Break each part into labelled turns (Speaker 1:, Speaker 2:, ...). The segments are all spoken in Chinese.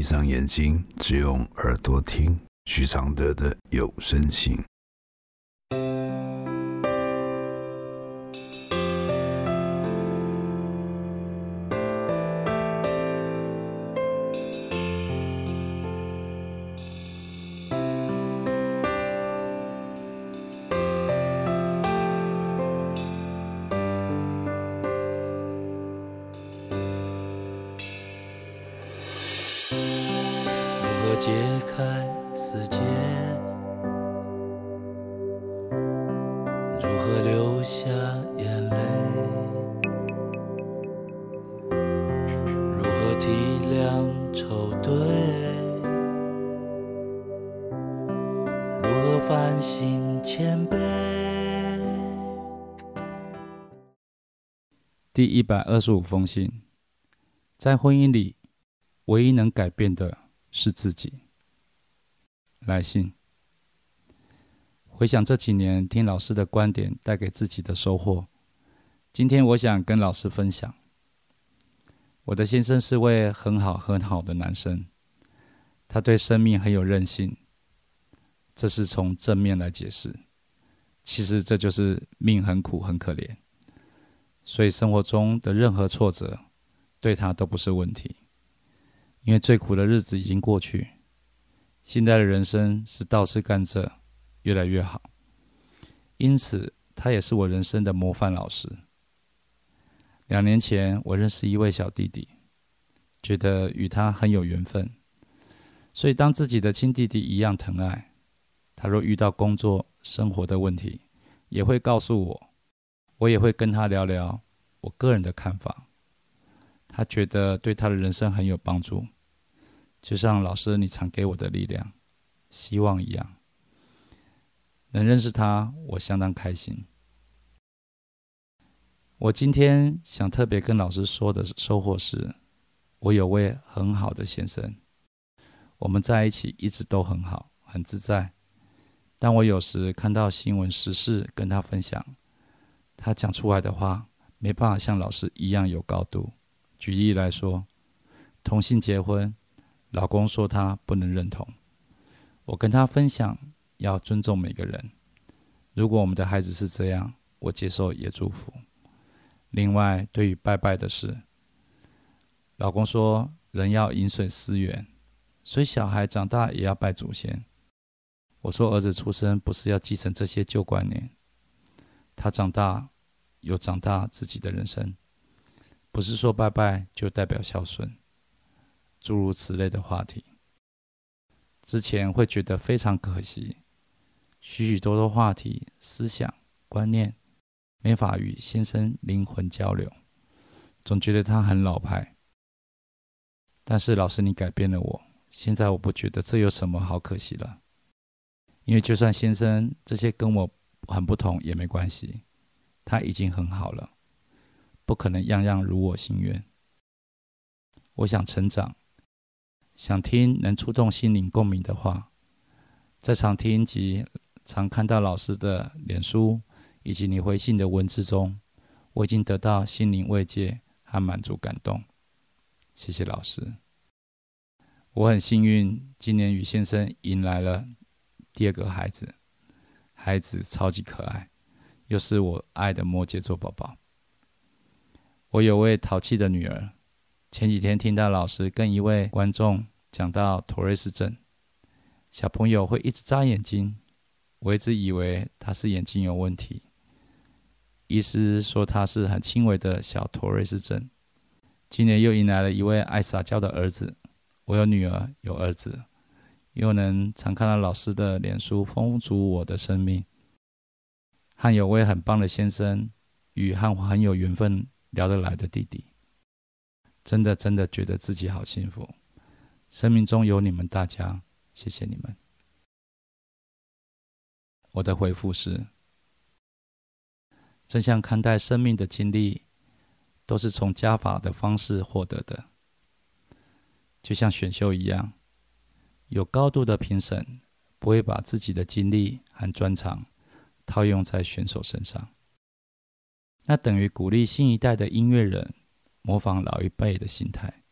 Speaker 1: 闭上眼睛，只用耳朵听许常德的有声信。
Speaker 2: 开死结，如何流下眼泪？如何体谅愁对？如何反省谦卑？
Speaker 3: 第一百二十五封信，在婚姻里，唯一能改变的。是自己。来信。回想这几年听老师的观点带给自己的收获，今天我想跟老师分享。我的先生是位很好很好的男生，他对生命很有韧性，这是从正面来解释。其实这就是命很苦很可怜，所以生活中的任何挫折对他都不是问题。因为最苦的日子已经过去，现在的人生是倒吃甘蔗，越来越好。因此，他也是我人生的模范老师。两年前，我认识一位小弟弟，觉得与他很有缘分，所以当自己的亲弟弟一样疼爱。他若遇到工作、生活的问题，也会告诉我，我也会跟他聊聊我个人的看法。他觉得对他的人生很有帮助，就像老师你常给我的力量、希望一样。能认识他，我相当开心。我今天想特别跟老师说的收获是，我有位很好的先生，我们在一起一直都很好，很自在。但我有时看到新闻时事跟他分享，他讲出来的话没办法像老师一样有高度。举例来说，同性结婚，老公说他不能认同。我跟他分享要尊重每个人。如果我们的孩子是这样，我接受也祝福。另外，对于拜拜的事，老公说人要饮水思源，所以小孩长大也要拜祖先。我说儿子出生不是要继承这些旧观念，他长大有长大自己的人生。不是说拜拜就代表孝顺，诸如此类的话题，之前会觉得非常可惜，许许多多话题、思想、观念没法与先生灵魂交流，总觉得他很老派。但是老师，你改变了我，现在我不觉得这有什么好可惜了，因为就算先生这些跟我很不同也没关系，他已经很好了。不可能样样如我心愿。我想成长，想听能触动心灵共鸣的话。在常听及常看到老师的脸书以及你回信的文字中，我已经得到心灵慰藉和满足感动。谢谢老师。我很幸运，今年与先生迎来了第二个孩子，孩子超级可爱，又是我爱的摩羯座宝宝。我有位淘气的女儿，前几天听到老师跟一位观众讲到托瑞斯症，小朋友会一直眨眼睛，我一直以为他是眼睛有问题，医师说他是很轻微的小托瑞斯症。今年又迎来了一位爱撒娇的儿子，我有女儿有儿子，又能常看到老师的脸书，丰足我的生命，和有位很棒的先生，与和很有缘分。聊得来的弟弟，真的真的觉得自己好幸福。生命中有你们大家，谢谢你们。我的回复是：正向看待生命的经历，都是从加法的方式获得的，就像选秀一样，有高度的评审不会把自己的经历和专长套用在选手身上。那等于鼓励新一代的音乐人模仿老一辈的心态。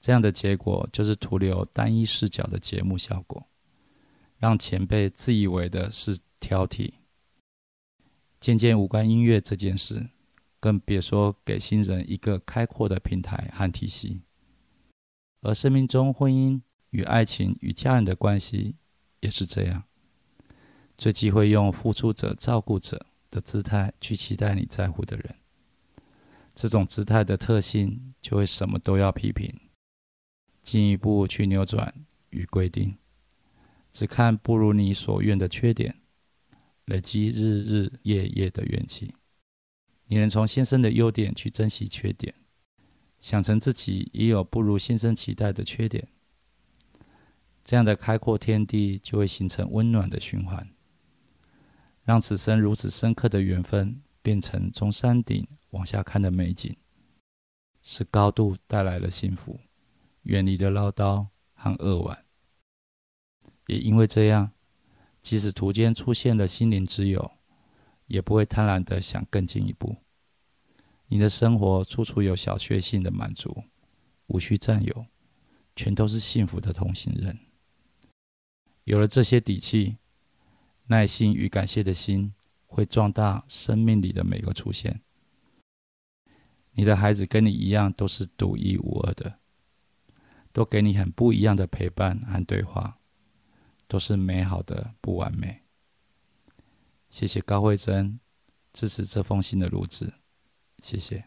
Speaker 3: 这样的结果就是徒留单一视角的节目效果，让前辈自以为的是挑剔，渐渐无关音乐这件事，更别说给新人一个开阔的平台和体系。而生命中婚姻与爱情与家人的关系也是这样，最忌讳用付出者、照顾者的姿态去期待你在乎的人，这种姿态的特性就会什么都要批评。进一步去扭转与规定，只看不如你所愿的缺点，累积日日夜夜的怨气。你能从先生的优点去珍惜缺点，想成自己也有不如先生期待的缺点，这样的开阔天地就会形成温暖的循环，让此生如此深刻的缘分变成从山顶往下看的美景，是高度带来了幸福。远离了唠叨和扼腕，也因为这样，即使途间出现了心灵之友，也不会贪婪的想更进一步。你的生活处处有小确幸的满足，无需占有，全都是幸福的同行人。有了这些底气，耐心与感谢的心会壮大生命里的每个出现。你的孩子跟你一样，都是独一无二的。都给你很不一样的陪伴和对话，都是美好的不完美。谢谢高慧珍支持这封信的录制，谢谢。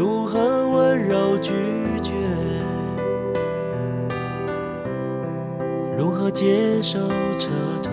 Speaker 2: 如何温柔拒绝？如何接受撤退？